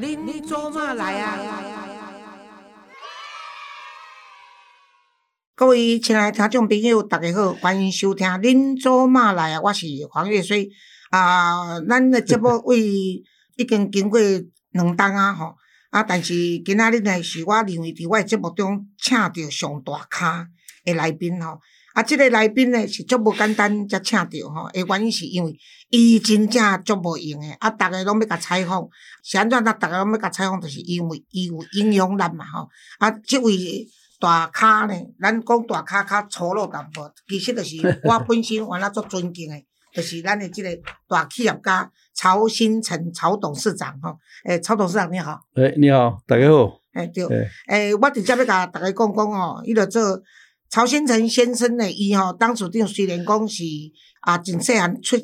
恁做嘛来啊？各位亲爱的听众朋友，大家好，欢迎收听《恁做嘛来啊》，我是黄月水啊。咱的节目为已经经过两档啊，吼啊，但是今仔日呢，是我认为伫我的节目中请到上大咖的来宾吼。啊，即个来宾呢是足无简单，才请到吼。诶，原因是因为伊真正足无用诶，啊，逐个拢要甲采访，是安怎？咱逐个拢要甲采访，就是因为伊有影响力嘛吼。啊，即位大咖呢，咱讲大咖较粗鲁淡薄，其实就是我 本身原来足尊敬诶，就是咱的即个大企业家曹新成曹董事长吼。诶，曹董事长你好。诶，你好，大家好。诶，对。诶，我直接要甲大家讲讲吼，伊着做。曹先成先生呢，伊吼当初顶虽然讲是啊，真细汉出。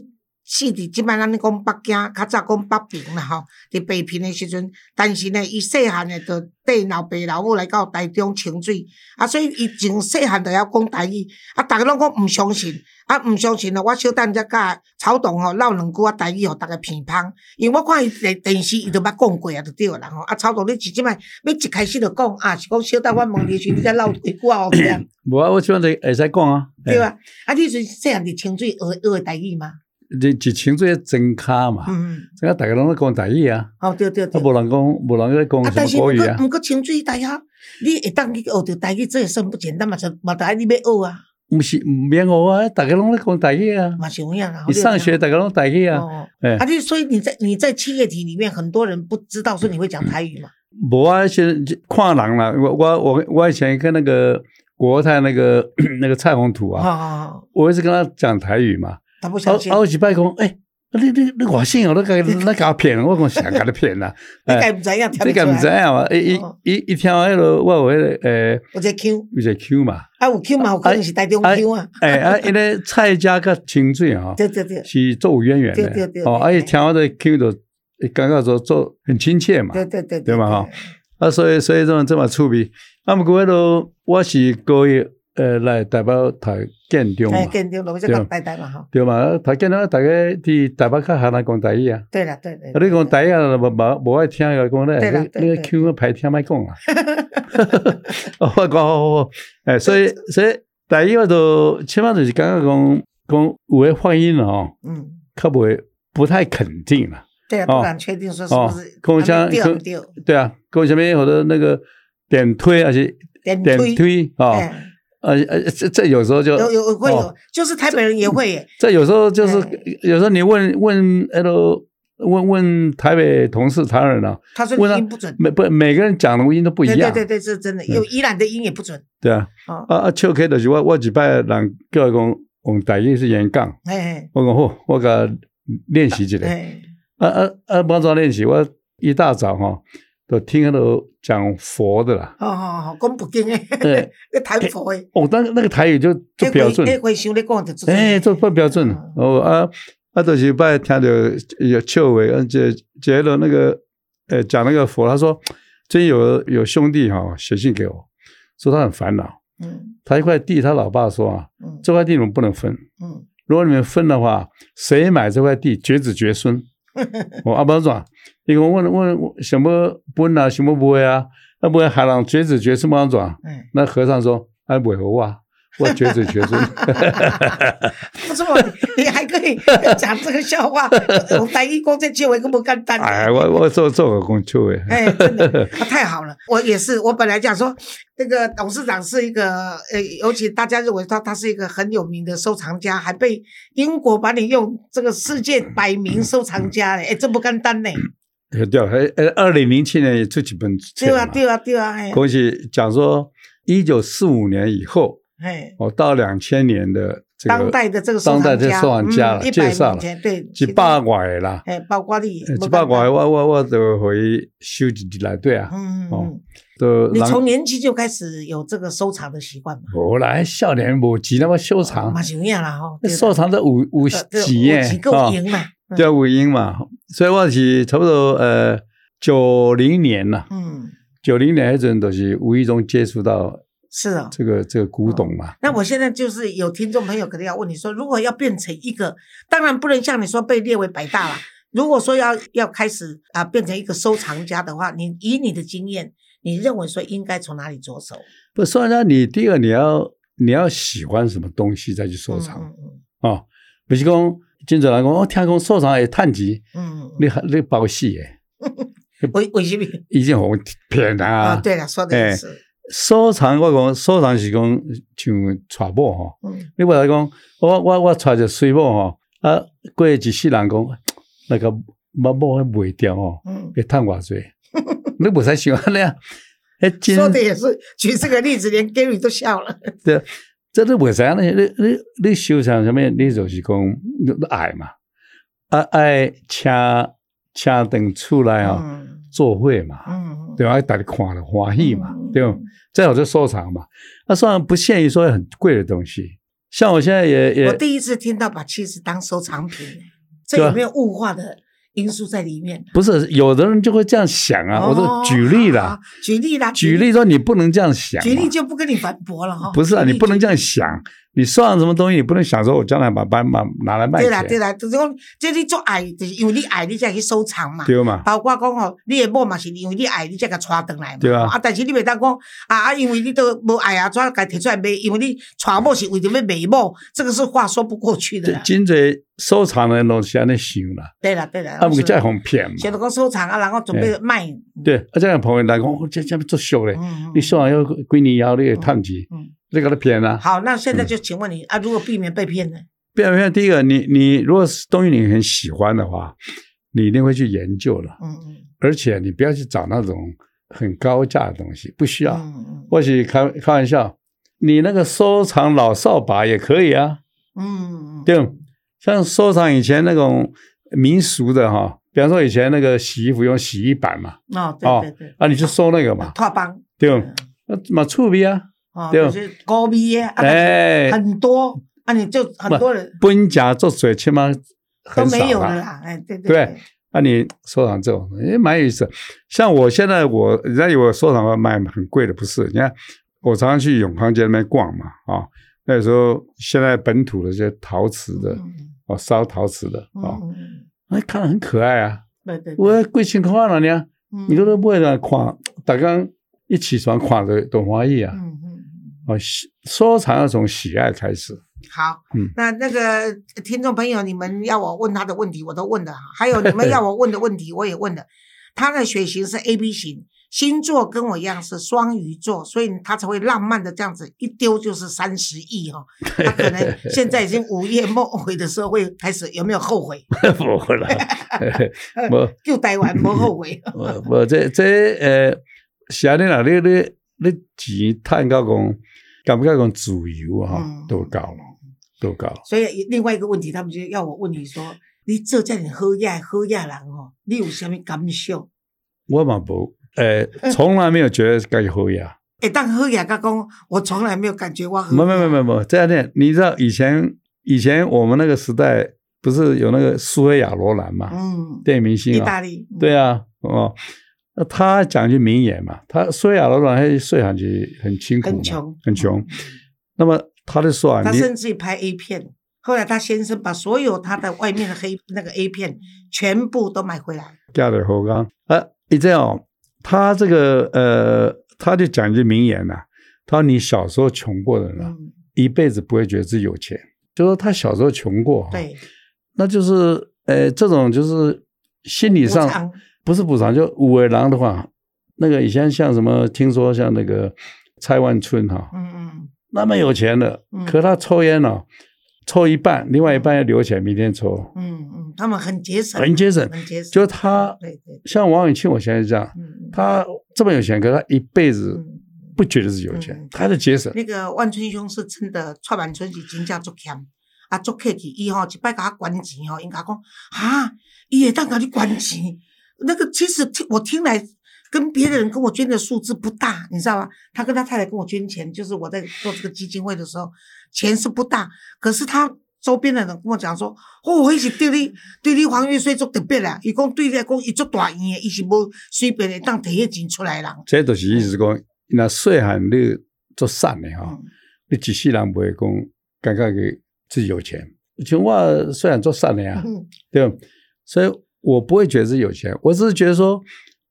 是伫即摆咱咧讲北京，较早讲北平啦吼，伫北平诶时阵，但是呢，伊细汉诶就缀老爸老母来到台中清水，啊，所以伊从细汉就要讲台语，啊，逐个拢讲毋相信，啊，毋相信咯，我小等则甲曹董吼唠两句啊台语，互逐个鼻芳，因为我看伊电电视伊都捌讲过啊，就对啦吼，啊，曹董你是即摆要一开始就讲啊，是讲小等我问你时，你才唠几句啊？无啊，我即摆就会使讲啊。对啊，啊，你是细汉伫清水学学台语吗？你一清水真卡嘛，真卡大家拢在讲台语啊。哦，对对对。啊，无人讲，无人在讲什么国语啊。毋过清水大学，你会当去学着台语，这也算不简单嘛？就嘛，大你要学啊。毋是毋免学啊，大家拢咧讲台语啊。嘛是有影啊。你上学大家拢台语啊。哦。啊，你所以你在你在企业体里面，很多人不知道说你会讲台语嘛。无啊，现在看人啦。我我我我以前跟那个国泰那个 那个蔡宏图啊，我一直跟他讲台语嘛。他不相信。啊，有一摆讲，诶，你你你外省哦，你甲 你甲我骗，我讲谁甲 你骗啦？你敢毋知影？你敢毋知影嘛？伊伊伊伊听迄落，我有迄个诶，有只 Q，有只 Q 嘛。啊，有 Q 嘛？有可能是台中 Q 啊。诶啊，因为蔡家甲清水哈，对对对，是做有渊源的。对对对。哦，而且听我的 Q 都感觉说做很亲切嘛。对对对。对嘛哈？啊，所以所以这种这么趣味。啊，毋过迄落我是高一。呃，来代表台建中嘛，建中，我就讲台台嘛，哈，对嘛，台建中大家伫台北较下难讲台语啊，对啦，对对，啊，你讲台语啊，无无无爱听个讲咧，你你个 Q 个排听麦讲啊，我讲好好，哎，所以 所以台语我都起码就是刚刚讲讲有诶发音哦，嗯，可不会不太肯定了，对啊，不敢确定说是不是，跟我讲，对啊，跟我前面有的那个点推，而且点推啊。呃呃，这这有时候就有有会有，就是台北人也会耶。这有时候就是有时候你问问那个问问台北同事台湾人啊，他说音不准，每不每个人讲的音都不一样。对对对，是真的，有宜兰的音也不准。对啊，啊啊，秋 K 的是我我几拜人叫我讲用台语是演讲，哎，我讲好，我甲练习一下。啊啊啊，帮助练习，我一大早哈。都听那个讲佛的啦，哦哦哦，讲不经诶，对，那台佛诶，哦，那那个台语就就标准，哎，会想你讲的，哎，做不标准，哦。啊啊，就是拜听到有笑话，而且觉得那个呃讲那个佛，他说真有有兄弟哈写信给我，说他很烦恼，嗯，他一块地，他老爸说啊，嗯，这块地你们不能分，嗯，如果你们分的话，谁买这块地，绝子绝孙。我阿伯说，伊讲问问什么分啊，什么不会啊？那不会海浪绝子绝孙么样转？那和尚说，哎，不会啊。我绝子绝孙，不错，你还可以讲这个笑话。我台语讲这句话，根本干单。哎，我我做做个工作诶。哎，真的，太好了。我也是，我本来讲说，那个董事长是一个，呃，尤其大家认为他他是一个很有名的收藏家，还被英国把你用这个世界百名收藏家嘞，哎，这不干单呢。对，还呃，二零零七年也出几本。对啊，对啊，对啊。恭喜讲说，一九四五年以后。哎，我到两千年的这个当代的这个当代的收藏家了，介绍了，对，几百块啦，哎，包括你几百块，我我我都会收集起来，对啊，嗯嗯，都你从年轻就开始有这个收藏的习惯嘛？我来少年无几那么收藏，嘛就样了哈，收藏的五五几耶，几个银嘛，叫五银嘛，所以我是差不多呃九零年了，嗯，九零年那阵都是无意中接触到。是啊，这个这个古董嘛。那我现在就是有听众朋友可能要问你说，如果要变成一个，当然不能像你说被列为百大了，如果说要要开始啊变成一个收藏家的话，你以你的经验，你认为说应该从哪里着手？不收藏家，你第一个你要你要喜欢什么东西再去收藏嗯嗯哦，不是讲经常人讲我，听讲收藏会趁钱，嗯。嗯你还你包死诶，嗯，为为什么？已经互骗人啊，啊。对了，说的是，收藏我讲收藏是讲像娶某吼，嗯。你话来讲，我我我娶一个水某吼，啊，过一世人讲那个某某迄卖掉吼，嗯，会趁偌济，你无使想安尼啊，说的也是，举这个例子，连 Gary 都笑了。对，这你袂使安尼，你你你收藏什么？你就是讲你爱嘛，啊爱请请等出来哦，嗯。做会嘛，嗯，对吧？大家看了欢喜嘛嗯，对吧？再有就收藏嘛，那收藏不限于说很贵的东西，像我现在也我也第一次听到把妻子当收藏品，这有没有物化的因素在里面？不是有的人就会这样想啊，我哦说举例好啦，，举例啦，举例说你不能这样想嘛，举例就不跟你反驳了哈。不是啊，你不能这样想，你收藏什么东西，你不能想说我将来把把把拿来卖对啦，对钱，啦，就是讲，这你做爱，就是因为你爱，你才去收藏嘛。对嘛？包括讲吼，你的某嘛是因为你爱，你才甲带回来嘛。对啊啊，但是你袂当讲啊啊，因为你都无爱啊，怎甲摕出来卖？因为你带某是为着要卖某，这个是话说不过去的啦。真侪收藏的人都是安尼想啦，对啦，对啦。啊，不过是再互骗嘛。想到讲收藏啊，然后准备卖。对，啊，这样朋友来讲，哦，这这么作秀嘞，嗯，嗯你收藏要几年以后你会趁钱，嗯，你给他骗啊。好，那现在就请问你啊，如果避免被骗呢？避免骗？第一个，你你如果是东西你很喜欢的话，你一定会去研究了，嗯嗯而且你不要去找那种很高价的东西，不需要。嗯嗯或许开开玩笑，你那个收藏老扫把也可以啊，嗯嗯，对吧，像收藏以前那种民俗的哈，比方说以前那个洗衣服用洗衣板嘛，哦，对哦对对，啊，你就收那个嘛，拓帮，对吧？那嘛触笔啊，哦，对就是高逼耶，啊哎，很多啊，你就很多人本家做水起码都很少没有的啦。哎，对对对，那、你收藏这种也蛮有意思。像我现在我人家以为我收藏卖很贵的，不是？你看我常常去永康街那边逛嘛，啊、那时候现在本土的这些陶瓷的，嗯哦，烧陶瓷的，嗯哦，嗯，那、看着很可爱啊。对对，我贵千块了呢，嗯你都都不会来看，大家一起床看的都欢喜啊。嗯嗯嗯。哦，喜收藏要从喜爱开始。好，嗯那那个听众朋友，你们要我问他的问题，我都问了哈，还有你们要我问的问题，我也问了。他的血型是 A B 型，星座跟我一样是双鱼座，所以他才会浪漫的这样子一丢就是三十亿哈。他可能现在已经午夜梦回的时候会开始有没有后悔？不会啦，无就台湾没后悔。无无这这呃，是安尼啦，你你你钱趁到讲，感觉讲自由啊，嗯都够了，都够了。所以另外一个问题，他们就要我问你说，你这叫你喝呀喝呀人哦，你有什么感受？我嘛无，呃，从来没有觉得该喝呀。哎，但喝呀，他讲我从来没有感觉我喝。没没没没没，这样念，你知道以前以前我们那个时代不是有那个苏菲亚罗兰嘛，嗯，电影明星啊，意大利，嗯对啊，哦，那他讲句名言嘛，他苏菲亚罗兰他睡上去很辛苦，很穷，很穷。那么他就说啊，他甚至于拍 A 片，后来他先生把所有他的外面的黑那个 A 片全部都买回来。嫁的后刚啊，你这样，他这个呃，他就讲一句名言呐、他说你小时候穷过的人啊，嗯，一辈子不会觉得自己有钱，就说他小时候穷过，，对，那就是呃，这种就是心理上不是补偿，就五尾狼的话，那个以前像什么，听说像那个蔡万春哈、嗯嗯，那么有钱的嗯，可他抽烟哦，抽一半，另外一半要留起来，明天抽，嗯嗯，他们很节省，很节省。很节省。就他对对，像王永庆，我现在是这样，嗯，他这么有钱，可他一辈子嗯不觉得自己有钱嗯，他的节省。那个万春兄是真的，蔡万春是真正足欠，啊，足客气。伊吼一摆甲我捐钱吼，因甲我讲啊，伊会当甲你捐钱。那个其实听我听来跟别的人跟我捐的数字不大，你知道吗？他跟他太太跟我捐钱，就是我在做这个基金会的时候，钱是不大，可是他。周边的人跟我讲说，哦，迄是对你对你黄月水做特别啦。伊讲对你来讲，伊做大圆的，伊是无随便会当摕迄钱出来的人。这都是意思讲，那细汉你做善的哈，嗯你一世人不会讲感觉给自己有钱。像我虽然做善的啊，嗯对吧，所以我不会觉得自己有钱，我只是觉得说，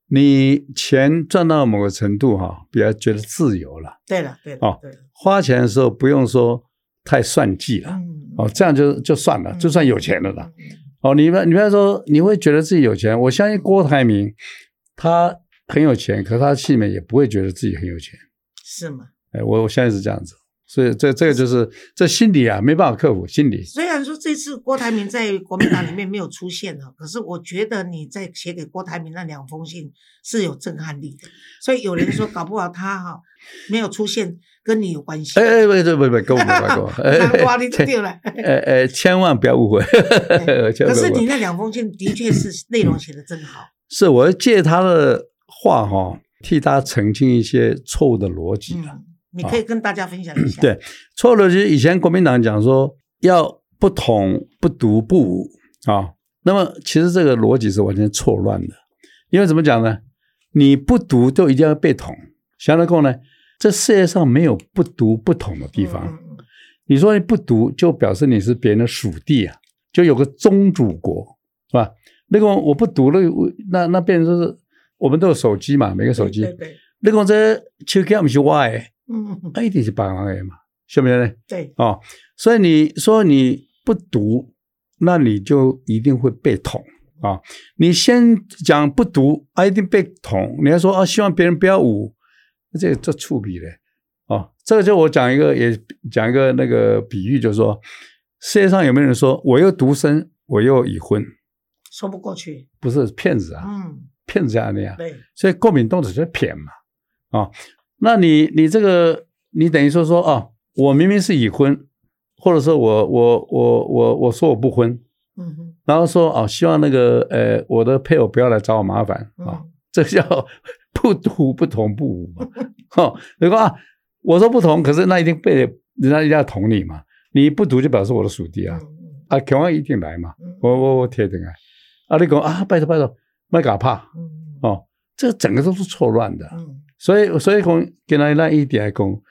你钱赚到某个程度哈，比较觉得自由了。对了，对了，哦对，花钱的时候不用说太算计了，嗯，哦，这样就就算了，就算有钱了啦。嗯，嗯哦，你们你比方说你会觉得自己有钱，我相信郭台铭他很有钱，可是他心里面也不会觉得自己很有钱。是吗？哎，我我相信是这样子，所以这这个就是这心理啊，没办法克服心理。虽然说这次郭台铭在国民党里面没有出现了，可是我觉得你在写给郭台铭那两封信是有震撼力的，所以有人说搞不好他哈没有出现跟你有关系。哎哎，不对不对，跟我没关系。哎哇，你就对了。哎哎，千万不要误会。可是你那两封信的确是内容写的真好。是我借他的话哈，替他澄清一些错误的逻辑了。嗯，你可以跟大家分享一下。对，错误的逻辑，以前国民党讲说要不统不独不武啊，那么其实这个逻辑是完全错乱的。因为怎么讲呢？你不独就一定要被统，想得够呢？这世界上没有不独不统的地方。嗯你说你不独，就表示你是别人的属地啊，就有个宗主国，是吧？那个我不独了，那那变成说是我们都有手机嘛，每个手机。对对，你讲这手机不是我的，嗯嗯嗯，那一定是别人的嘛，是不是呢？对，哦，所以你说你不读，那你就一定会被捅啊、你先讲不读，啊，一定被捅。你还说啊，希望别人不要捂，这个这触笔嘞。哦，这个就我讲一个，也讲一个那个比喻，就是说，世界上有没有人说我又独身，我又已婚，说不过去。不是骗子啊，嗯，骗子这样那样。对，所以过敏动只是骗嘛，啊、那你你这个你等于说说哦，我明明是已婚，或者说我我我我我说我不婚，嗯哼，然后说哦，希望那个呃我的配偶不要来找我麻烦啊、嗯这叫 不独不同不武嘛，哦，如果啊我说不同，可是那一定被人家一定要捅你嘛，你不独就表示我的属地啊，啊，肯定一定来嘛，嗯。我我我铁定啊，啊你讲啊拜托拜托，麦搞怕。嗯。哦，这整个都是错乱的。嗯所以，所以讲，跟他那一点来讲，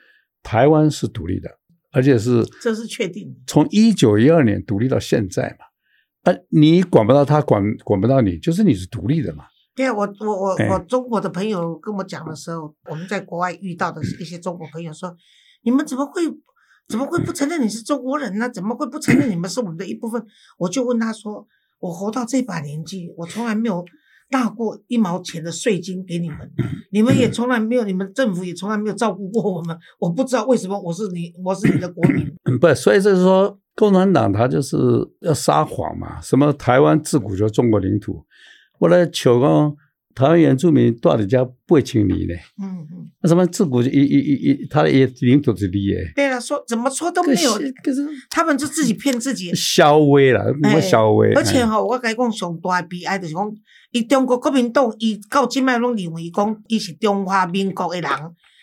台湾是独立的，而且是这是确定。从一九一二年独立到现在嘛。啊，你管不到他，管管不到你，就是你是独立的嘛。对啊，我我我哎我中国的朋友跟我讲的时候，我们在国外遇到的一些中国朋友说，你们怎么会怎么会不承认你是中国人呢？怎么会不承认你们是我们的一部分？我就问他说，我活到这把年纪，我从来没有纳过一毛钱的税金给你们，你们也从来没有，你们政府也从来没有照顾过我们，我不知道为什么我是你，我是你的国民。嗯 不，所以就是说，共产党他就是要撒谎嘛。什么台湾自古就是中国领土，我来求讲台湾原住民住伫遮八千年呢？嗯嗯，那什么自古就一一一一，他的也领土是你的，对了，说怎么说都没有，可是他们就自己骗自己。稍微啦，什么稍微，哎而且吼、我甲你讲上大的悲哀就是讲，伊中国国民党伊到即摆拢认为讲伊是中华民国的人，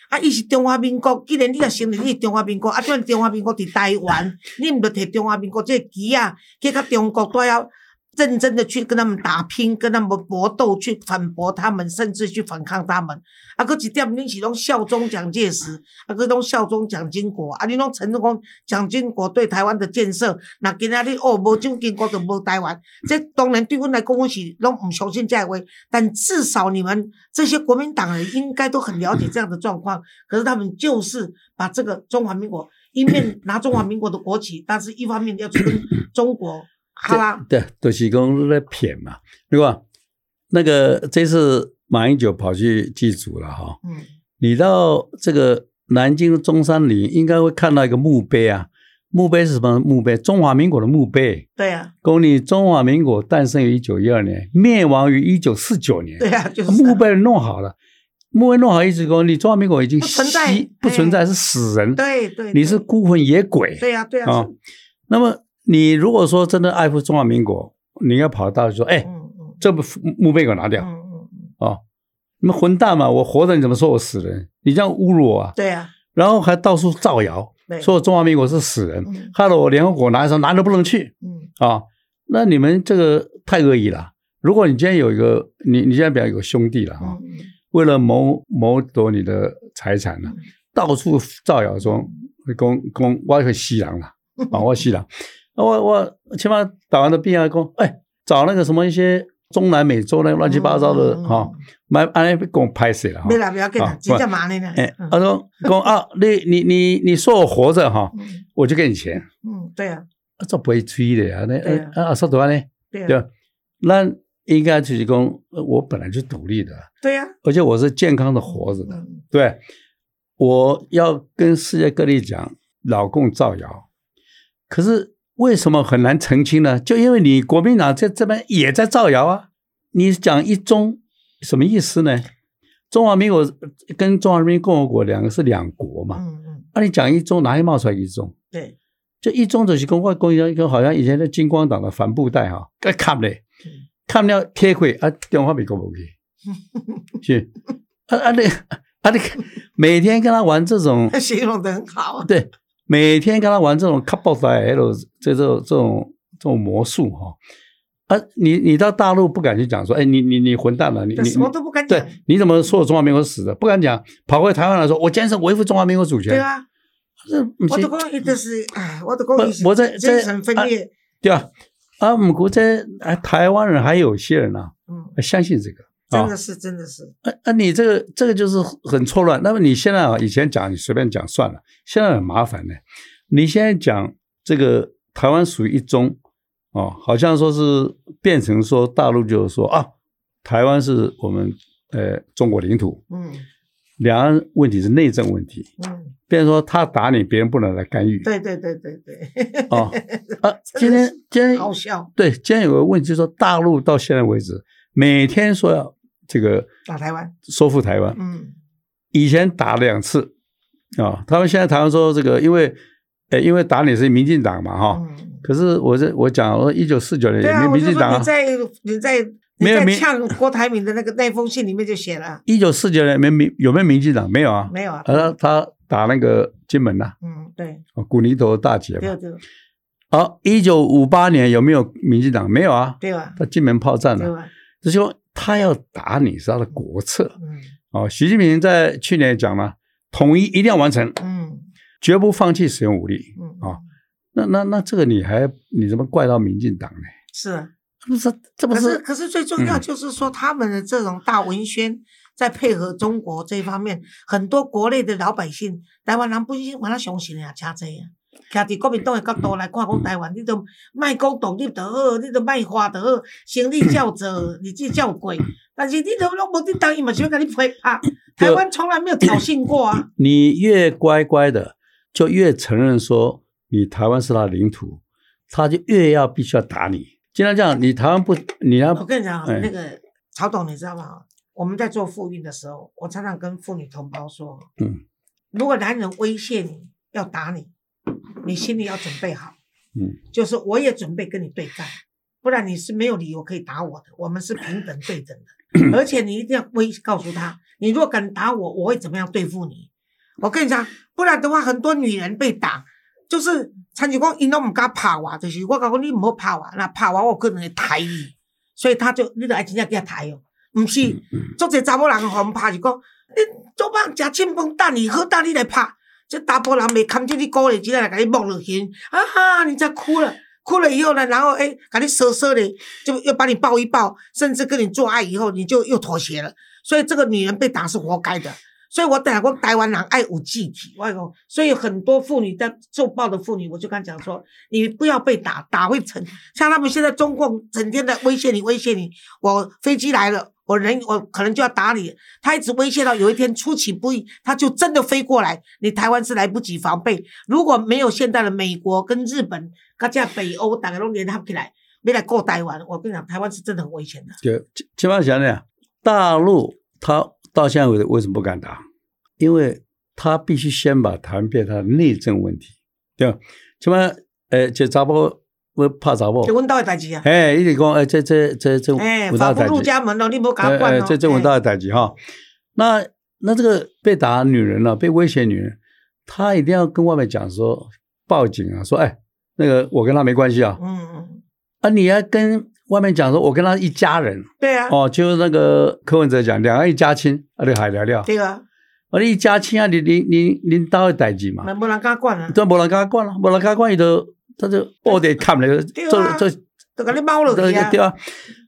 啊，伊是中华民国，既然你若承认你是中华民国，啊，怎中华民国伫台湾，你毋着摕中华民国这个旗啊，去甲中国都要认真的去跟他们打拼，跟他们搏斗，去反驳他们，甚至去反抗他们。啊，搁一点恁是拢效忠蒋介石，啊，搁拢效忠蒋经国，啊，你拢承认讲蒋经国对台湾的建设，那今仔日哦无蒋经国就无台湾，这当然对阮来讲，阮是拢毋相信这样的话，但至少你们这些国民党人应该都很了解这样的状况，可是他们就是把这个中华民国一面拿中华民国的国旗，但是一方面要跟中国哈拉，对，就是讲在骗嘛，对吧？那个这次马英九跑去祭祖了哈，嗯你到这个南京中山陵，应该会看到一个墓碑啊。墓碑是什么墓碑？中华民国的墓碑。对啊，公你中华民国诞生于一九一二年，灭亡于一九四九年。对啊，就是墓碑弄好了，墓碑弄好，意思说你中华民国已经不存在不存在，是死人。对对，你是孤魂野鬼。对呀、对呀、啊是那么你如果说真的爱护中华民国，你要跑到说，哎，这不墓碑给我拿掉哦，你们混蛋嘛！我活着你怎么说我死人？你这样侮辱我啊！对啊、然后还到处造谣，对，说中华民国是死人，嗯害得我联合国哪里说哪里都不能去嗯啊！那你们这个太恶意了。如果你今天有一个你你现在比较有个兄弟了哈、嗯嗯为了谋谋夺你的财产呢、嗯到处造谣说公公我是西洋了，啊我西洋，啊我我起码打完的病啊讲，哎找那个什么一些中南美洲那乱七八糟的哈，买安尼被我拍死了哈。没啦，不要给啦，真正嘛呢。哎，他说讲啊，你你你你说我活着哈，我就给你钱。嗯，对啊。这不会吹的呀，那啊啊，说多呢？对啊。那应该就是讲，我本来就独立的。对呀。而且我是健康的活着的。对。我要跟世界各地讲，老共造谣。可是为什么很难澄清呢？就因为你国民党在这边也在造谣啊！你讲一中什么意思呢？中华民国跟中华人民共和国两个是两国嘛？嗯嗯。那你讲一中，哪里冒出来一中？对。就一中就是公外公一个好像以前的金光党的帆布袋哈，该看嘞，看了贴会啊，电话没给我去，是啊啊那啊那每天跟他玩这种，他形容的很好，对，每天跟他玩这种卡布袋，还有这种这种这种魔术哈，啊你你到大陆不敢去讲说，哎你你你混蛋了，你你什么都不敢讲，对，你怎么说我中华民国死的？不敢讲，跑回台湾来说，我坚持维护中华民国主权，对啊。这我都讲，伊就是哎，我都讲，我在精神分裂，对啊，啊，不过在啊，台湾人还有些人呢，嗯，相信这个，真的是，真的是，啊啊，你这个这个就是很错乱。那么你现在啊，以前讲你随便讲算了，现在很麻烦呢。你现在讲这个台湾属于一中，哦，好像说是变成说大陆就是说啊，台湾是我们呃中国领土，嗯。两岸问题是内政问题，嗯，别人说他打你，别人不能来干预。对对对对对。哦，啊，今天今天好笑。对，今天有个问题，就是说大陆到现在为止，每天说要这个打台湾，收复台湾。嗯，以前打了两次，啊，他们现在台湾说这个，因为，呃，因为打你是民进党嘛，哈。嗯。可是我这我讲，我一九四九年，没民进党你在你在。没有呛郭台铭的那个那封信里面就写了，一九四九年没民有没有民进党没有啊？没有啊。他他打那个金门呐，嗯对，古尼头大捷嘛。对对。好，一九五八年有没有民进党？没有啊。对吧？他金门炮战了，就说他要打你是他的国策。嗯。哦，习近平在去年讲了，统一一定要完成，嗯，绝不放弃使用武力。嗯啊，那那那这个你还你怎么怪到民进党呢？是。不是，这不是。可是，可是最重要就是说，他们的这种大文宣，在配合中国这一方面，很多国内的老百姓，台湾人不是把他相信呀，加这样，站在国民党的角度来看，讲台湾，你都卖讲独立就好，你都卖花就好，生理照做，日子照过，但是你都拢无得当，伊嘛想跟你配啊。台湾从来没有挑衅过啊。你越乖乖的，就越承认说你台湾是他领土，他就越要必须要打你。经常这样，你台湾不，你要我跟你讲，那个曹董，你知道吗？我们在做妇运的时候，我常常跟妇女同胞说，嗯，如果男人威胁你要打你，你心里要准备好，嗯，就是我也准备跟你对战，不然你是没有理由可以打我的，我们是平等对等的，而且你一定要威告诉他，你如果敢打我，我会怎么样对付你？我跟你讲，不然的话，很多女人被打。就是，参就讲，因拢唔敢拍我，就是我讲你唔好拍我，那拍我我可能会抬伊，所以他就你就爱真正叫抬哦，唔是，做者查某人互唔拍就讲，你做饭食清饭等你，好蛋你来拍，这查甫人未看住你鼓励，只来甲你摸落去，啊哈，你再哭了，哭了以后呢，然后诶，甲你瑟瑟的，就又把你抱一抱，甚至跟你做爱以后，你就又妥协了，所以这个女人被打是活该的。所以我讲过，台湾人爱有集体，我讲，所以很多妇女在受暴的妇女，我就跟她讲说，你不要被打，打会成。像他们现在中共整天的威胁你，威胁你，我飞机来了，我人我可能就要打你。他一直威胁到有一天出其不意，他就真的飞过来，你台湾是来不及防备。如果没有现在的美国跟日本，加加北欧，大家都联合起来，没来过台湾，我跟你讲，台湾是真的很危险的。就起码想想，大陆他。到现在为止，为什么不敢打？因为他必须先把台湾变成内政问题，对吧？什么？诶，这查甫我怕查甫，这阮兜的代志啊！哎，一直讲，哎，这这这这，哎，法不入家门咯，你无敢管咯。这这阮兜的代志哈。那那这个被打女人了，被威胁女人，她一定要跟外面讲说，报警啊，说，哎，那个我跟她没关系啊。嗯嗯。啊，你要跟。外面讲说，我跟她一家人，对啊，哦，就是那个柯文哲讲，两岸一家亲，啊，你还聊聊，对啊，我哋一家亲啊，你你你你到会代志嘛？那无人敢管啊，对，无人敢管啊，无人敢管伊就他就我得看了，做做，都给你猫了，对啊，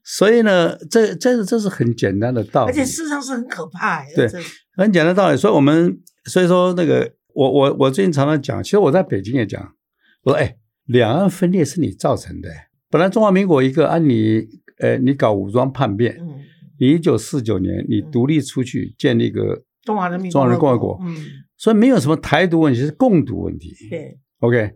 所以呢，这这这是很简单的道理，而且事实上是很可怕、欸。对很简单的道理。所以我们所以说那个，我我我最近常常讲，其实我在北京也讲，我说哎，两岸分裂是你造成的。本来中华民国一个，按、你呃你搞武装叛变，嗯，你一九四九年你独立出去建立一个，中华人民中华人民共和国。嗯，所以没有什么台独问题，是共独问题。对，OK，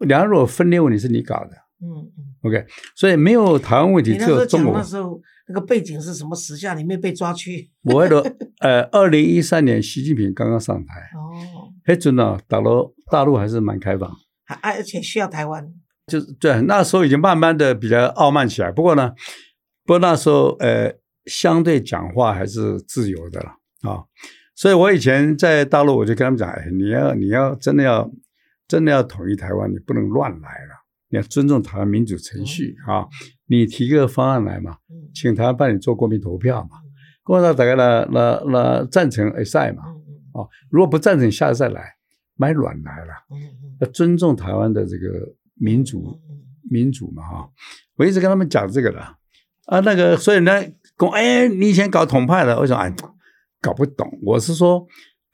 两岸如果分裂问题是你搞的。嗯嗯。OK，所以没有台湾问题，只有中国那。时候那个背景是什么时下？你没被抓去？我为了 呃，二零一三年习近平刚刚上台，哦，那阵呢，大陆大陆还是蛮开放，还啊而且需要台湾。就是对那时候已经慢慢的比较傲慢起来。不过呢，不过那时候呃，相对讲话还是自由的了啊。所以我以前在大陆，我就跟他们讲，哎，你要你要真的要真的要统一台湾，你不能乱来了，你要尊重台湾民主程序啊。你提个方案来嘛，嗯。请台湾帮你做公民投票嘛。国民投票大概那那那赞成而赛嘛，嗯嗯。哦，如果不赞成，下次再来，买软来了，要尊重台湾的这个民主嗯民主嘛哈。我一直跟他们讲这个的啊，那个所以呢，讲哎，你以前搞统派的，我想哎，搞不懂。我是说，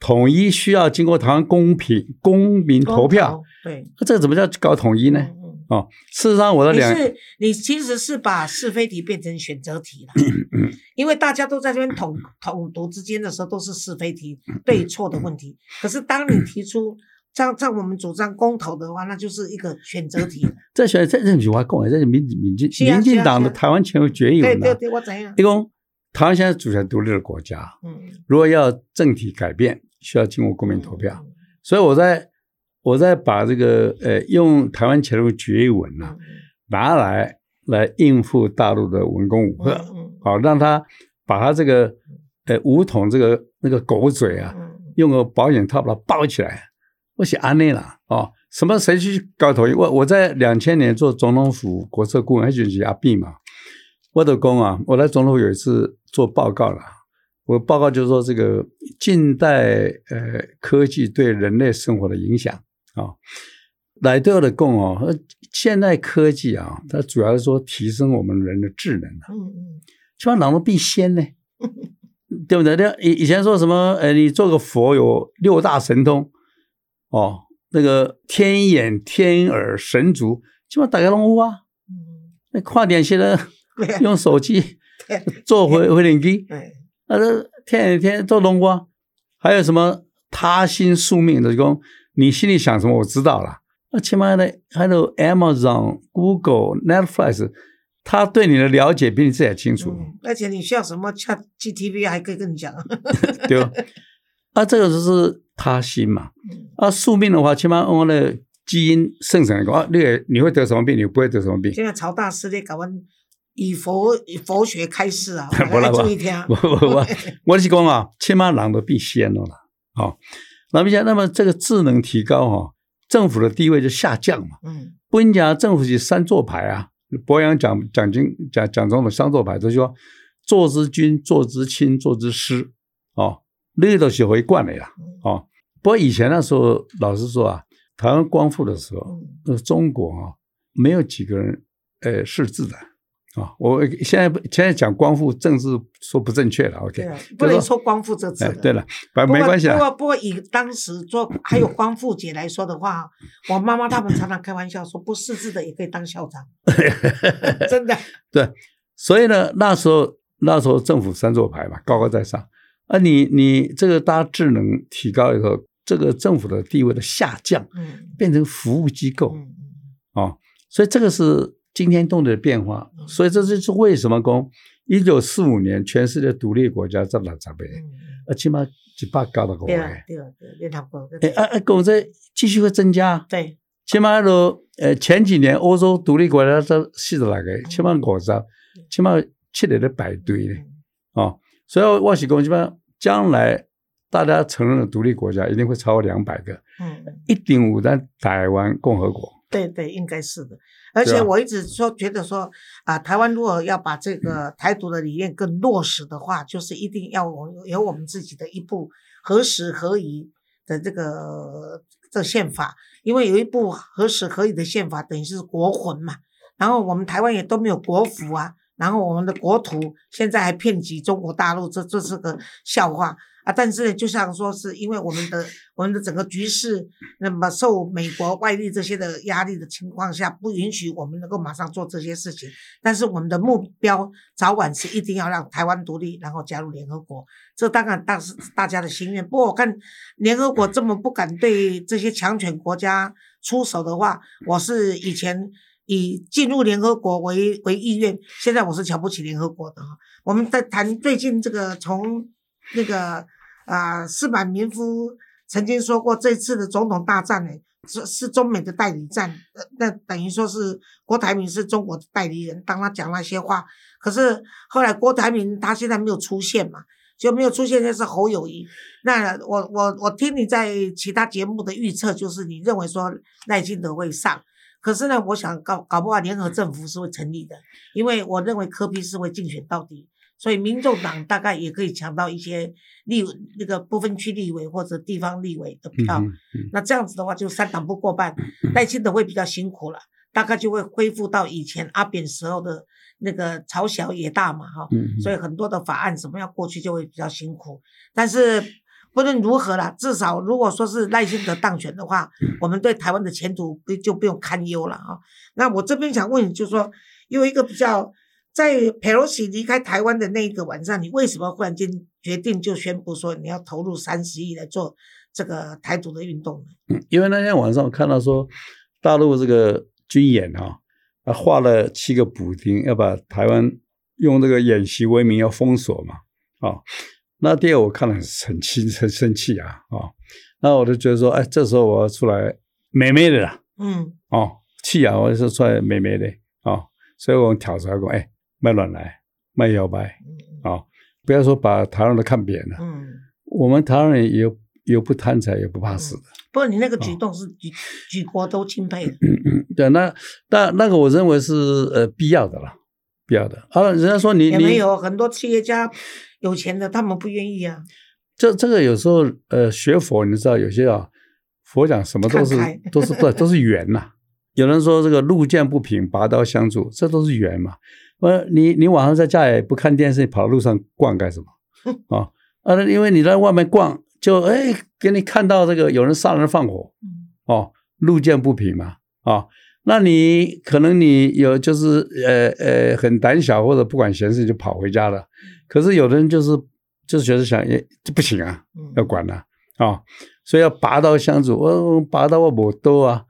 统一需要经过台湾公平公民投票，，对，那这个怎么叫搞统一呢？嗯嗯哦，事实上我的两你是你其实是把是非题变成选择题了，嗯因为大家都在这边统 统独之间的时候都是是非题对错的问题，可是当你提出 像像我们主张公投的话，那就是一个选择题。这选这这句话讲的，这是民民民进党的台湾前后决议。对对对，我怎样？一共台湾现在主权独立的国家，嗯，如果要政体改变，需要经过公民投票。嗯所以我在我在把这个呃用台湾前路决议文呐、嗯拿来来应付大陆的文攻武嗯吓，嗯好让他把他这个呃武统这个那个狗嘴啊，嗯用个保险套把它包起来。我写安内了哦，什么谁去搞统一？我我在两千年做总统府国策顾问，还就是阿碧嘛。我的工啊，我在总统府有一次做报告了，我报告就是说这个近代呃科技对人类生活的影响啊。来对我的供哦，呃现代科技啊，它主要是说提升我们人的智能啊，嗯嗯起码脑都变仙呢，对不对？那以以前说什么？呃，你做个佛有六大神通，哦，那个天眼、天耳、神足，基本上大家拢有啊。嗯，那快点现在对啊用手机做回回脸机，对，那这天眼天都弄过啊。还有什么他心宿命的，讲你心里想什么，我知道了。那起码呢，还有 Amazon、Google、Netflix，他对你的了解比你自己还清楚。嗯，而且你需要什么 Chat GTV 还可以跟你讲，对吧？啊，这个就是他心嘛。嗯啊，宿命的话，起码我的基因生成一个，啊，你也你会得什么病，你不会得什么病。现在曹大师咧搞完以佛以佛学开示啊，不啦来注意听。我我我我是讲啊，起码人都变仙了啦。好、那么讲，那么这个智能提高哈、政府的地位就下降嘛。嗯不应讲政府是三座牌啊，博洋奖奖金奖奖总统三座牌，就是说做之君、做之亲、做之师，哦，那个都是回惯了呀，哦。不过以前那时候，老实说啊，台湾光复的时候，中国啊，没有几个人呃识字的啊。我现在现在讲光复，政治说不正确了，OK，对啊，不能说光复这字哎，对了，反不没关系啊，不过不过以当时做还有光复节来说的话，我妈妈他们常常开玩笑说，不识字的也可以当校长，真的。对，所以呢，那时候那时候政府三座牌嘛，高高在上。啊你，你这个大家智能提高以后，这个政府的地位的下降，嗯变成服务机构嗯嗯哦，所以这个是惊天动地的变化。嗯所以这就是为什么讲一九四五年全世界独立国家在哪十倍，嗯，啊，起码几百高的国对啊位，对联合国哎啊啊，跟这继续会增加。对，起码都呃前几年欧洲独立国家这四十来个，起码五十，起码七个在排队呢。嗯哦，所以我是讲，基本上将来大家承认的独立国家一定会超过两百个，嗯，一定五的台湾共和国。对对，应该是的。而且我一直说，觉得说啊，台湾如果要把这个台独的理念更落实的话，就是一定要我有我们自己的一部合时合宜的这个这宪法，因为有一部合时合宜的宪法，等于是国魂嘛。然后我们台湾也都没有国服啊，然后我们的国土现在还遍及中国大陆，这这是个笑话啊！但是就像说是因为我们的 我们的整个局势，那么受美国外力这些的压力的情况下，不允许我们能够马上做这些事情。但是我们的目标早晚是一定要让台湾独立，然后加入联合国。这当然当是大家的心愿。不过我看联合国这么不敢对这些强权国家出手的话，我是以前。以进入联合国为为意愿，现在我是瞧不起联合国的哈。我们在谈最近这个从那个啊，斯满民夫曾经说过，这次的总统大战呢，是是中美的代理战，那等于说是郭台铭是中国的代理人。当他讲那些话，可是后来郭台铭他现在没有出现嘛，就没有出现，就是侯友谊。那我我我听你在其他节目的预测，就是你认为说赖清德会上。可是呢，我想搞搞不好联合政府是会成立的，因为我认为柯比是会竞选到底，所以民众党大概也可以抢到一些立那个不分区立委或者地方立委的票。那这样子的话，就三党不过半，赖清德会比较辛苦了，大概就会恢复到以前阿扁时候的那个朝小野大嘛，哈。所以很多的法案怎么样过去就会比较辛苦，但是。不论如何啦，至少如果说是赖清德当选的话，我们对台湾的前途不就不用堪忧了啊？那我这边想问你，就是说，有一个比较，在佩洛西离开台湾的那一个晚上，你为什么忽然间决定就宣布说你要投入三十亿来做这个台独的运动因为那天晚上我看到说，大陆这个军演啊，啊画了七个补丁，要把台湾用这个演习为名要封锁嘛，啊。那第二我看了很气很生气啊啊！那我就觉得说，哎，这时候我要出来美美的啦，嗯，哦，气啊，我就出来美美的啊，所以我们挑出来讲，哎，卖乱来，卖摇摆，啊，不要说把台湾都看扁了，嗯，我们台湾人也也不贪财，也不怕死的。不过你那个举动是举举国都钦佩的，嗯嗯，对，那那那个我认为是呃必要的了，必要的。啊，人家说你你没有很多企业家。有钱的他们不愿意啊，这这个有时候呃学佛你知道有些啊佛讲什么都是都是对都是缘呐。有人说这个路见不平拔刀相助，这都是缘嘛。呃，你你晚上在家也不看电视，跑到路上逛干什么 啊？啊，因为你在外面逛，就哎给你看到这个有人杀人放火，哦，路见不平嘛啊。那你可能你有就是呃呃很胆小或者不管闲事就跑回家了。可是有的人就是就是觉得想也这不行啊，要管了啊，所以要拔刀相助。我拔刀我不多啊，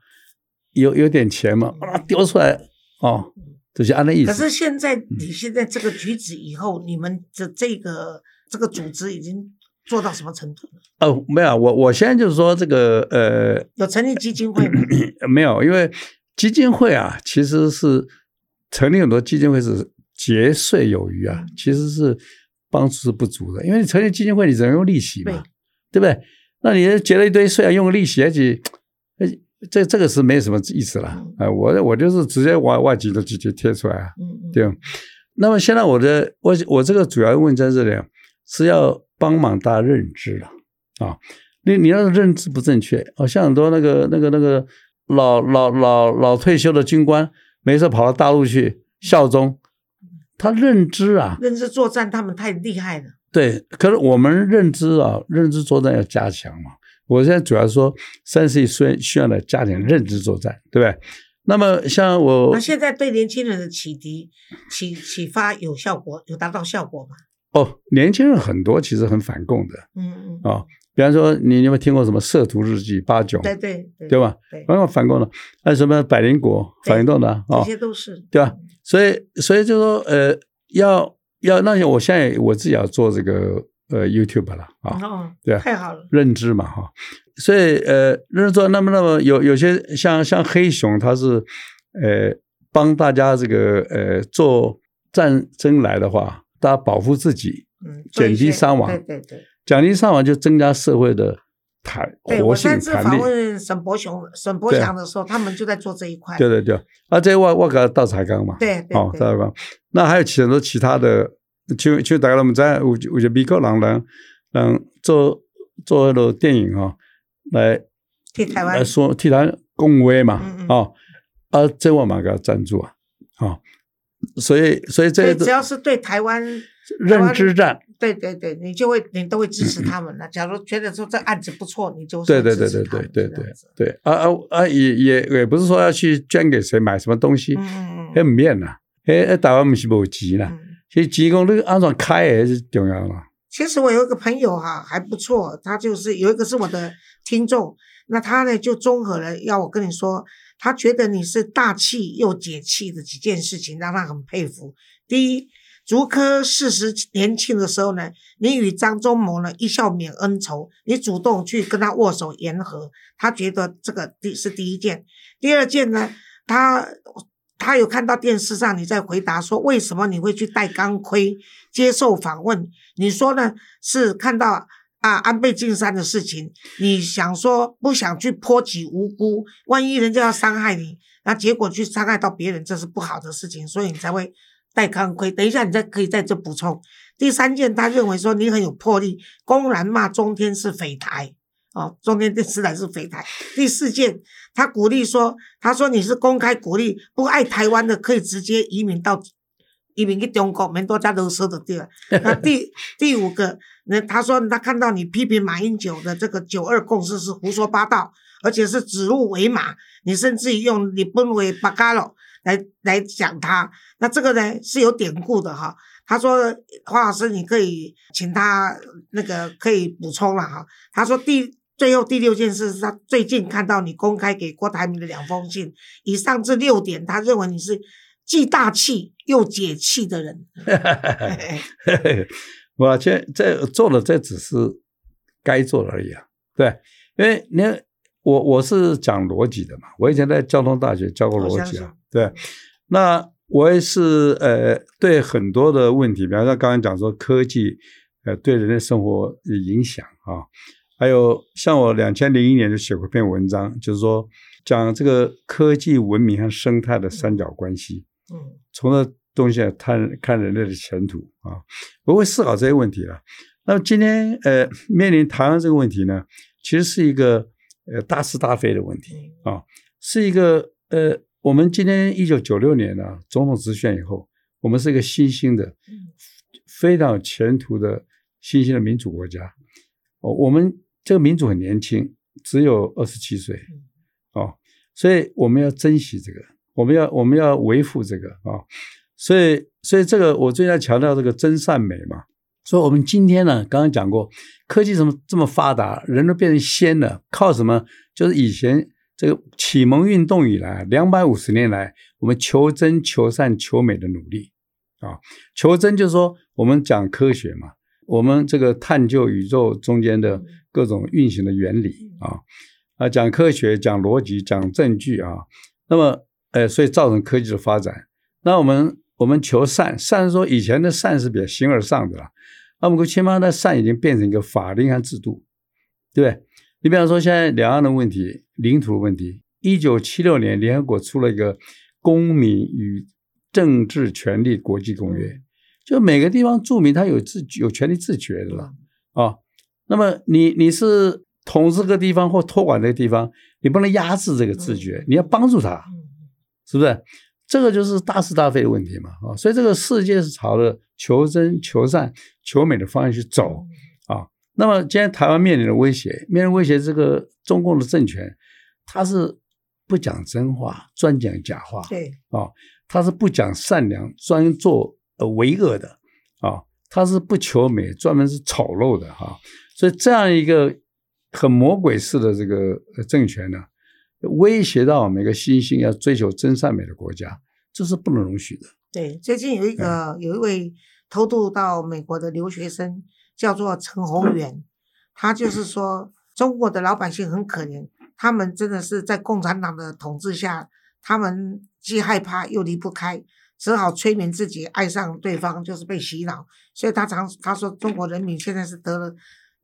有有点钱嘛，把它丢出来哦，就是按那意思。可是现在你现在这个举止以后，你们的这个这个组织已经做到什么程度了？哦，没有，我我现在就是说这个呃，有成立基金会吗？没有，因为基金会啊，其实是成立很多基金会是。节税有余啊，其实是帮助是不足的，因为你成立基金会，你只能用利息嘛，对不对？那你结了一堆税啊，用利息，而且，这这个是没什么意思了啊！我我就是直接外外籍的直接贴出来啊，对。那么现在我的我我这个主要问在这里，是要帮忙大家认知了啊！你你要是认知不正确，好像很多那个那个那个老老老老退休的军官，没事跑到大陆去效忠。他认知啊，认知作战，他们太厉害了。对，可是我们认知啊，认知作战要加强嘛。我现在主要说，三十岁需需要来加强认知作战，对不对？那么像我，那现在对年轻人的启迪、启启发有效果，有达到效果吗？哦，年轻人很多其实很反共的，嗯嗯，啊，比方说你有没有听过什么《色图日记》八九？对对对吧？对，反反共的，还有什么百灵果反动的啊？这些都是对吧？所以，所以就说，呃，要要那些，我现在我自己要做这个呃 YouTube 了啊，对太好了，认知嘛哈，所以呃，认知做那么那么有有些像像黑熊，他是呃帮大家这个呃做战争来的话，大家保护自己，嗯，减低伤亡，对对对，减低伤亡就增加社会的。弹对我上次访问沈伯雄、沈伯祥的时候，他们就在做这一块。对对对，啊，这我我搞倒彩缸嘛。对对。哦，倒彩缸。那还有很多其他的，就就大概我们在有有些美国人人人做做那个电影哈，来替台湾来说替他恭维嘛，啊啊，这我嘛给他赞助啊，啊，所以所以这只要是对台湾认知战，对对对，你就会你都会支持他们了。假如觉得说这案子不错，你就对对对对对对对对啊啊啊！也也也不是说要去捐给谁买什么东西，哎台湾不是无钱呐，其实钱讲那个安怎开还是重要啦。其实我有一个朋友哈还不错，他就是有一个是我的听众，那他呢就综合了要我跟你说，他觉得你是大气又解气的几件事情，让他很佩服。第一，竹科四十年庆的时候呢，你与张忠谋呢一笑泯恩仇，你主动去跟他握手言和，他觉得这个第是第一件。第二件呢，他。他有看到电视上你在回答说为什么你会去戴钢盔接受访问？你说呢？是看到啊安倍晋三的事情，你想说不想去波及无辜，万一人家要伤害你，那结果去伤害到别人，这是不好的事情，所以你才会戴康辉。等一下你再可以在这补充。第三件，他认为说你很有魄力，公然骂中天是匪台。哦，中天电视台是匪台。第四件，他鼓励说，他说你是公开鼓励不爱台湾的，可以直接移民到移民去中国，免多加啰嗦的对吧？那第 第五个，那他说他看到你批评马英九的这个九二共识是胡说八道，而且是指鹿为马，你甚至于用你本为巴嘎罗来来讲他，那这个呢是有典故的哈。他说黄老师，你可以请他那个可以补充了哈。他说第。最后第六件事是他最近看到你公开给郭台铭的两封信，以上这六点，他认为你是既大气又解气的人。我这这做了这只是该做的而已啊，对，因为你我我是讲逻辑的嘛，我以前在交通大学教过逻辑啊，对，那我也是呃对很多的问题，比方说刚刚讲说科技呃对人的生活的影响啊。还有像我两千零一年就写过一篇文章，就是说讲这个科技文明和生态的三角关系。嗯，从这东西来看看人类的前途啊，我会思考这些问题了。那么今天呃面临台湾这个问题呢，其实是一个呃大是大非的问题啊，是一个呃我们今天一九九六年呢总统直选以后，我们是一个新兴的非常有前途的新兴的民主国家哦，我们。这个民主很年轻，只有二十七岁，哦，所以我们要珍惜这个，我们要我们要维护这个啊，所以所以这个我最要强调这个真善美嘛。所以我们今天呢，刚刚讲过，科技怎么这么发达，人都变成仙了，靠什么？就是以前这个启蒙运动以来，两百五十年来，我们求真、求善、求美的努力啊。求真就是说，我们讲科学嘛，我们这个探究宇宙中间的。各种运行的原理啊啊，讲科学、讲逻辑、讲证据啊，那么呃，所以造成科技的发展。那我们我们求善，善说以前的善是比较形而上的了，那么千万的善已经变成一个法令和制度，对不对？你比方说现在两岸的问题、领土的问题，一九七六年联合国出了一个《公民与政治权利国际公约》，就每个地方住民他有自有权利自决的了啊。那么你你是统治个地方或托管这个地方，你不能压制这个自觉，你要帮助他，是不是？这个就是大是大非的问题嘛啊！所以这个世界是朝着求真、求善、求美的方向去走啊。那么今天台湾面临的威胁，面临威胁，这个中共的政权，他是不讲真话，专讲假话，对啊，他是不讲善良，专做呃为恶的啊，他是不求美，专门是丑陋的哈。所以这样一个很魔鬼式的这个政权呢，威胁到每个新兴要追求真善美的国家，这是不能容许的。对，最近有一个有一位偷渡到美国的留学生，叫做陈宏远，他就是说中国的老百姓很可怜，他们真的是在共产党的统治下，他们既害怕又离不开，只好催眠自己爱上对方，就是被洗脑。所以他常他说中国人民现在是得了。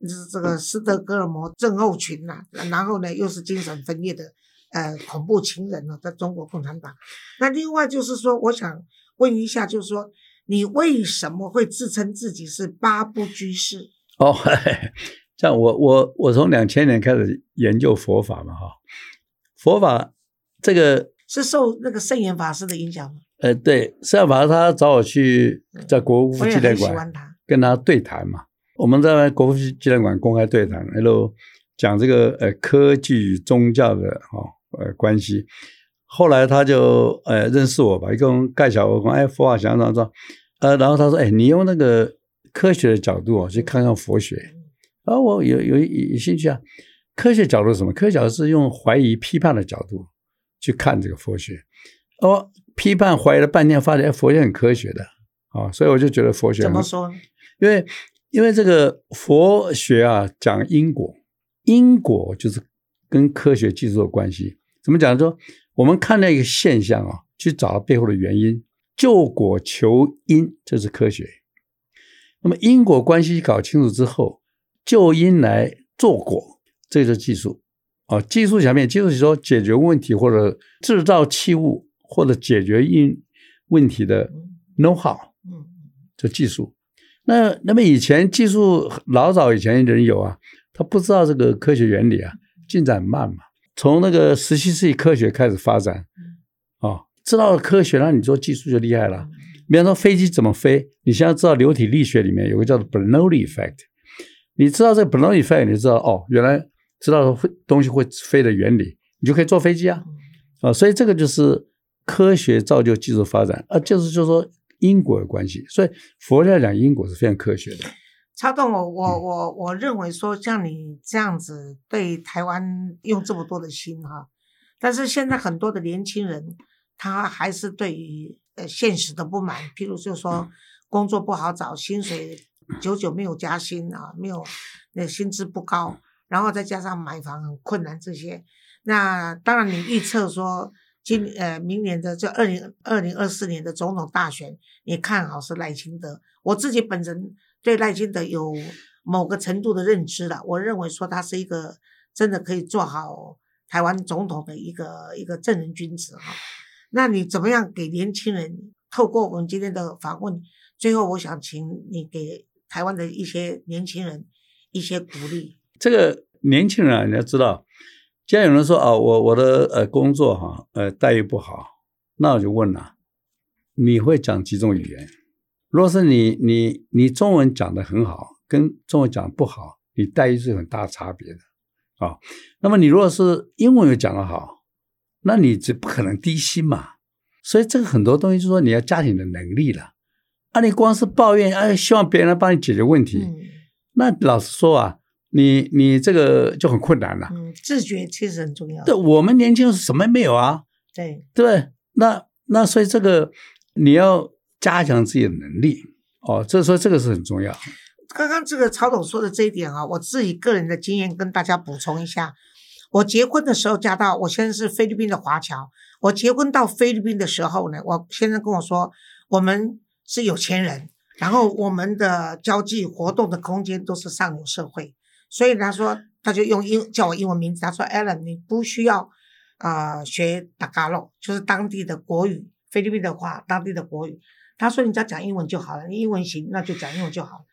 是这个斯德哥尔摩症候群呐，然后呢又是精神分裂的呃恐怖情人呢，在中国共产党。那另外就是说，我想问一下，就是说你为什么会自称自己是八部居士？哦，像我我我从两千年开始研究佛法嘛哈，佛法这个是受那个圣严法师的影响吗？呃，对，圣严法师他找我去在国父纪念馆跟他对谈嘛。我们在国父纪念馆公开对谈，然后讲这个呃科技与宗教的哈呃关系。后来他就呃认识我吧，一共盖小我讲哎佛法想怎么着，呃，然后他说哎你用那个科学的角度去看看佛学，啊我有有有兴趣啊。科学角度是什么？科学角度是用怀疑批判的角度去看这个佛学。哦，批判怀疑了半天，发现佛学很科学的啊，所以我就觉得佛学怎么说？因为因为这个佛学啊，讲因果，因果就是跟科学技术的关系。怎么讲？说我们看那个现象啊，去找背后的原因，救果求因，这是科学。那么因果关系搞清楚之后，就因来做果，这是技术。哦，技术层面，技术是说解决问题或者制造器物或者解决因问题的 know how，嗯，这技术。那那么以前技术老早以前人有啊，他不知道这个科学原理啊，进展慢嘛。从那个十七世纪科学开始发展，啊，知道了科学，那你做技术就厉害了。比方说飞机怎么飞，你现在知道流体力学里面有个叫做 Bernoulli effect，你知道这个 Bernoulli effect，你知道哦，原来知道会东西会飞的原理，你就可以坐飞机啊，啊，所以这个就是科学造就技术发展啊，就是就说。因果的关系，所以佛教讲因果是非常科学的。超动，我我我我认为说像你这样子对台湾用这么多的心哈，但是现在很多的年轻人他还是对于呃现实的不满，譬如就说工作不好找，薪水久久没有加薪啊，没有那薪资不高，然后再加上买房很困难这些，那当然你预测说。今呃，明年的这二零二零二四年的总统大选，你看好是赖清德。我自己本人对赖清德有某个程度的认知了，我认为说他是一个真的可以做好台湾总统的一个一个正人君子哈。那你怎么样给年轻人透过我们今天的访问，最后我想请你给台湾的一些年轻人一些鼓励。这个年轻人啊，你要知道。既然有人说啊，我我的呃工作哈呃待遇不好，那我就问了，你会讲几种语言？如果是你你你中文讲的很好，跟中文讲不好，你待遇是很大差别的啊。那么你如果是英文又讲得好，那你这不可能低薪嘛。所以这个很多东西就是说你要加你的能力了。啊，你光是抱怨啊，希望别人来帮你解决问题，那老实说啊。你你这个就很困难了。嗯，自觉其实很重要。对，我们年轻人什么也没有啊？对对，那那所以这个你要加强自己的能力哦，这说这个是很重要。刚刚这个曹董说的这一点啊，我自己个人的经验跟大家补充一下。我结婚的时候嫁到，我现在是菲律宾的华侨。我结婚到菲律宾的时候呢，我先生跟我说，我们是有钱人，然后我们的交际活动的空间都是上流社会。所以他说，他就用英叫我英文名字。他说：“Alan，你不需要啊学打嘎洛，就是当地的国语，菲律宾的话，当地的国语。他说你只要讲英文就好了，你英文行，那就讲英文就好了。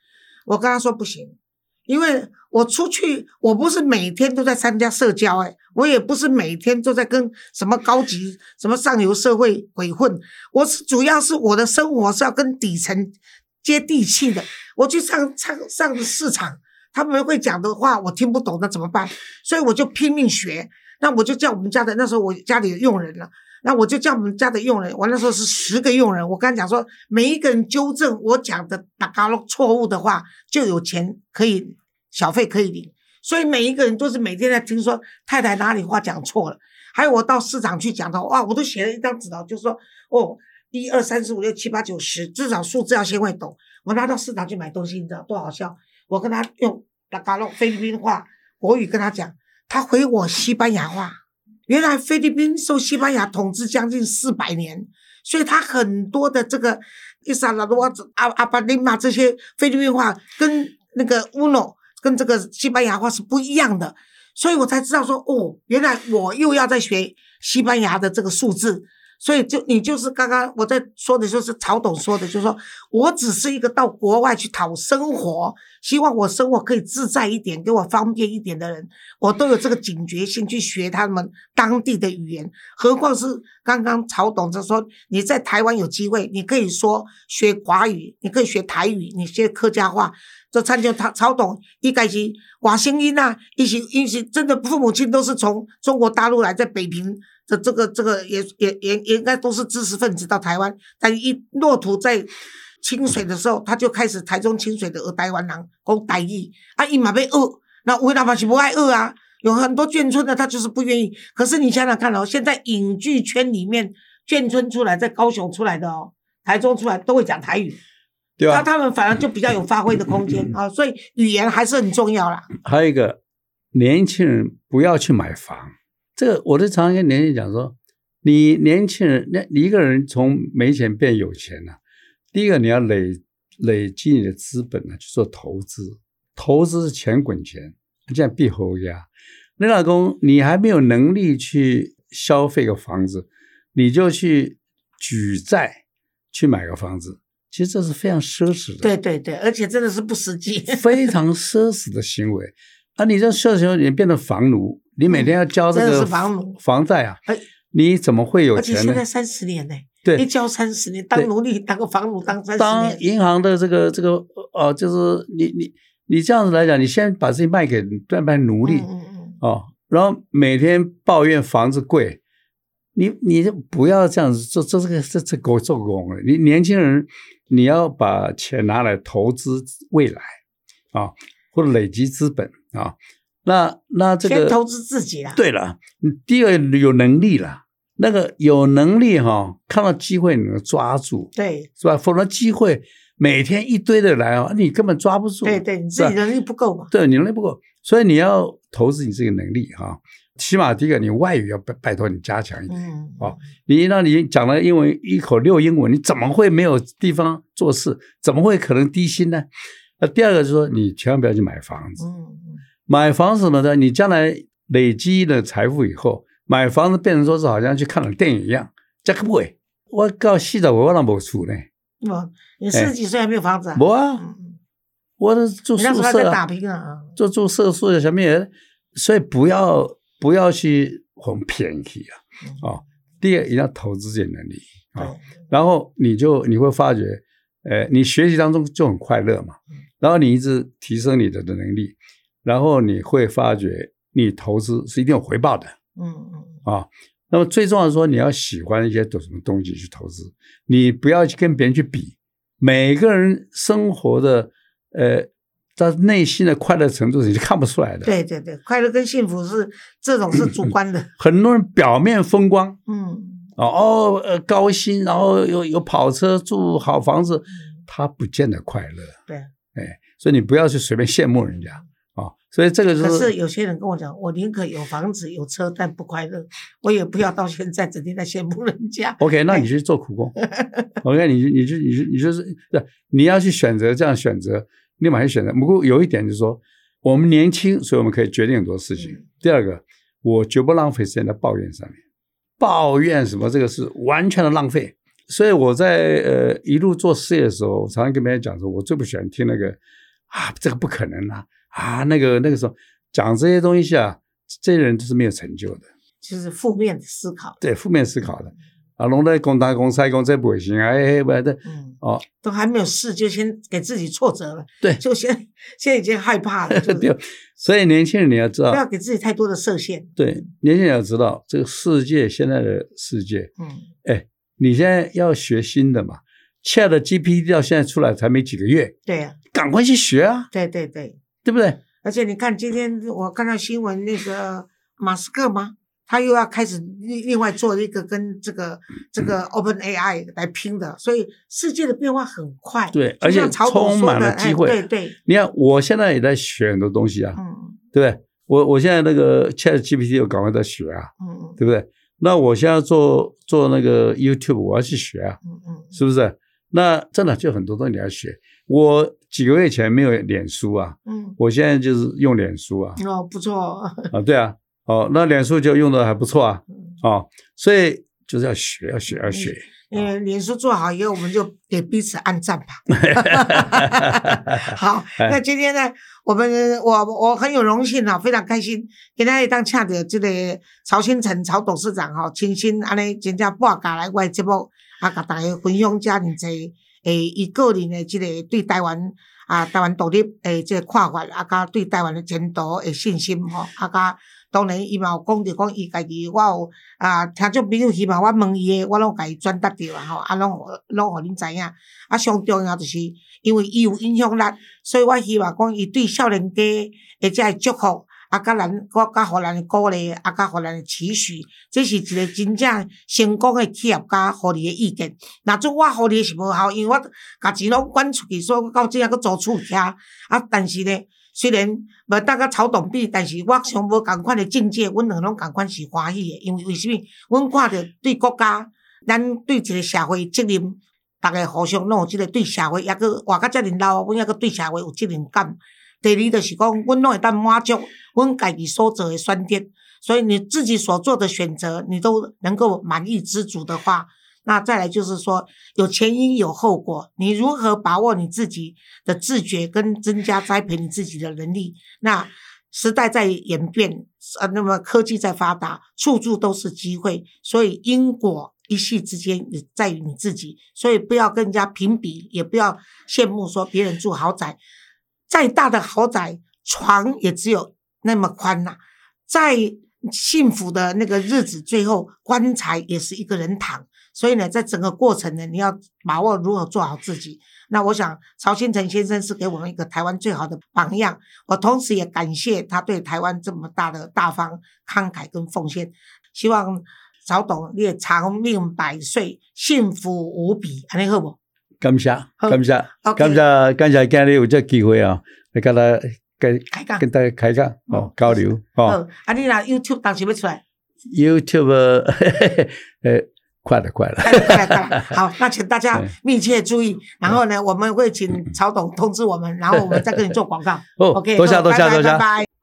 我跟他说不行，因为我出去，我不是每天都在参加社交，哎，我也不是每天都在跟什么高级、什么上流社会鬼混。我是主要是我的生活是要跟底层接地气的。我去上上上市场。”他们会讲的话我听不懂，那怎么办？所以我就拼命学。那我就叫我们家的那时候我家里有佣人了，那我就叫我们家的佣人。我那时候是十个佣人，我刚讲说每一个人纠正我讲的打嘎咯错误的话，就有钱可以小费可以领。所以每一个人都是每天在听说太太哪里话讲错了。还有我到市场去讲的哇，我都写了一张纸条，就说哦，一二三四五六七八九十，至少数字要先会懂。我拿到市场去买东西，你知道多好笑？我跟他用达嘎洛菲律宾话国语跟他讲，他回我西班牙话。原来菲律宾受西班牙统治将近四百年，所以他很多的这个伊萨拉多阿阿巴林玛这些菲律宾话跟那个乌诺跟这个西班牙话是不一样的，所以我才知道说哦，原来我又要在学西班牙的这个数字。所以就你就是刚刚我在说的，就是曹董说的，就是说我只是一个到国外去讨生活，希望我生活可以自在一点，给我方便一点的人，我都有这个警觉性去学他们当地的语言。何况是刚刚曹董就说，你在台湾有机会，你可以说学华语，你可以学台语，你学客家话。就参加曹曹董，一开始外声音啊，一些一些真的父母亲都是从中国大陆来，在北平。这这个这个也也也也应该都是知识分子到台湾，但一落土在清水的时候，他就开始台中清水的台湾人讲台语，啊，伊嘛被饿，那为老板是不爱饿啊？有很多眷村的他就是不愿意。可是你想想看哦，现在影剧圈里面眷村出来，在高雄出来的哦，台中出来都会讲台语，对啊？那他们反而就比较有发挥的空间 啊，所以语言还是很重要啦。还有一个，年轻人不要去买房。这个我就常常跟年轻人讲说，你年轻人，那你一个人从没钱变有钱了，第一个你要累累积你的资本呢，去做投资，投资是钱滚钱，这样必后压。你老公，你还没有能力去消费个房子，你就去举债去买个房子，其实这是非常奢侈的。对对对，而且真的是不实际，非 常奢侈的行为。啊，你这奢侈你变成房奴。你每天要交这个房奴房债啊？你怎么会有钱呢？而且现在三十年呢，对，一交三十年，当奴隶当个房奴当三十年。当银行的这个这个哦，就是你你你这样子来讲，你先把自己卖给卖卖奴隶哦，然后每天抱怨房子贵，你你就不要这样子做，做这个这这狗做工了。你年轻人，你要把钱拿来投资未来啊，或者累积资本啊。那那这个先投资自己啦。对了，第二有能力了，那个有能力哈，看到机会你能抓住，对，是吧？否则机会每天一堆的来哦，你根本抓不住。对对，你自己能力不够嘛。对，你能力不够，所以你要投资你这个能力哈。起码第一个，你外语要拜拜托你加强一点哦。你让你讲了英文一口溜英文，你怎么会没有地方做事？怎么会可能低薪呢？那第二个就是说，你千万不要去买房子。嗯。买房子什么的，你将来累积了财富以后，买房子变成说是好像去看了电影一样，这个不会。我告细的，我我那没出呢。我，你四十几岁还没有房子啊？没啊，我都住宿舍在打拼啊，住住宿舍什么也，所以不要不要去很便宜啊。哦，第二一定要投资这些能力啊，然后你就你会发觉，呃，你学习当中就很快乐嘛，然后你一直提升你的的能力。然后你会发觉，你投资是一定有回报的。嗯嗯啊，那么最重要的说，你要喜欢一些什么东西去投资，你不要去跟别人去比。每个人生活的呃，他内心的快乐程度你是看不出来的。对对对，快乐跟幸福是这种是主观的。很多人表面风光，嗯哦哦呃高薪，然后有有跑车住好房子，他不见得快乐。对，哎，所以你不要去随便羡慕人家。啊，所以这个是。可是有些人跟我讲，我宁可有房子有车，但不快乐，我也不要到现在整天在羡慕人家。OK，那你去做苦工。OK，你你就你就你就是对，你要去选择这样选择，立马去选择。不过有一点就是说，我们年轻，所以我们可以决定很多事情。第二个，我绝不浪费时间在抱怨上面，抱怨什么这个是完全的浪费。所以我在呃一路做事业的时候，常常跟别人讲说，我最不喜欢听那个啊，这个不可能啊。啊，那个那个时候讲这些东西啊，这些人都是没有成就的，就是负面的思考。对，负面思考的啊，弄得公大公差公这不行啊，哎，不对，嗯，哦，都还没有试，就先给自己挫折了。对，就先现在已经害怕了。对，所以年轻人你要知道，不要给自己太多的设限。对，年轻人要知道这个世界现在的世界，嗯，哎，你现在要学新的嘛，Chat GPT 到现在出来才没几个月，对呀，赶快去学啊。对对对。对不对？而且你看，今天我看到新闻，那个马斯克吗？他又要开始另另外做一个跟这个这个 Open AI 来拼的，所以世界的变化很快。对，而且充满了机会。对对。你看，我现在也在学很多东西啊，嗯，对不对？我我现在那个 Chat GPT 又赶快在学啊，嗯嗯，对不对？那我现在做做那个 YouTube，我要去学啊，嗯嗯，是不是？那真的就很多东西你要学。我几个月前没有脸书啊，嗯，我现在就是用脸书啊，哦，不错啊，对啊，哦，那脸书就用的还不错啊，哦，所以就是要学，要学，要学。嗯，脸书做好以后，我们就给彼此按赞吧。好，那今天呢，我们我我很有荣幸啊，非常开心，今天当请到这个曹新成曹董事长哈，亲身安尼真正半家来我节目啊，甲大家分享遮尔济诶，伊个人的这个对台湾啊，台湾独立诶，这个看法啊，甲对台湾的前途诶信心吼，啊，甲。当然，伊嘛有讲着讲，伊家己我有啊，听众朋友希望我问伊诶，我拢家己转达着啊吼，啊，拢拢互恁知影。啊，上重要就是因为伊有影响力，所以我希望讲伊对少年家诶，遮个祝福，啊，甲咱，我甲互咱鼓励，啊，甲互咱诶期许，这是一个真正成功诶企业家互你诶意见。若做我互你是无效，因为我家钱拢管出去，所以我到即下阁租厝遐，啊，但是呢。虽然无当甲曹董比，但是我想无共款的境界，阮两拢共款是欢喜的。因为为什么？阮看着对国家，咱对一个社会责任，逐个互相拢有即个对社会，抑个活到遮尔老，阮抑个对社会有责任感。第二就是讲，阮拢会当满足阮家己所做的选择，所以你自己所做的选择，你都能够满意知足的话。那再来就是说，有前因有后果，你如何把握你自己的自觉，跟增加栽培你自己的能力？那时代在演变，呃，那么科技在发达，处处都是机会，所以因果一系之间也在于你自己，所以不要跟人家评比，也不要羡慕说别人住豪宅，再大的豪宅床也只有那么宽呐，再幸福的那个日子，最后棺材也是一个人躺。所以呢，在整个过程呢，你要把握如何做好自己。那我想，曹新成先生是给我们一个台湾最好的榜样。我同时也感谢他对台湾这么大的大方慷慨跟奉献。希望曹董你也长命百岁，幸福无比，安尼好不？感谢，感谢，感谢，感谢今日有这机会啊，来跟他跟跟大家开讲哦，交流哦。啊，你那 YouTube 当时要出来？YouTube，呃。快了，快了，快了，快了，快了。好，那请大家密切注意。然后呢，我们会请曹董通知我们，然后我们再跟你做广告。OK，多谢，多谢，多谢，拜拜。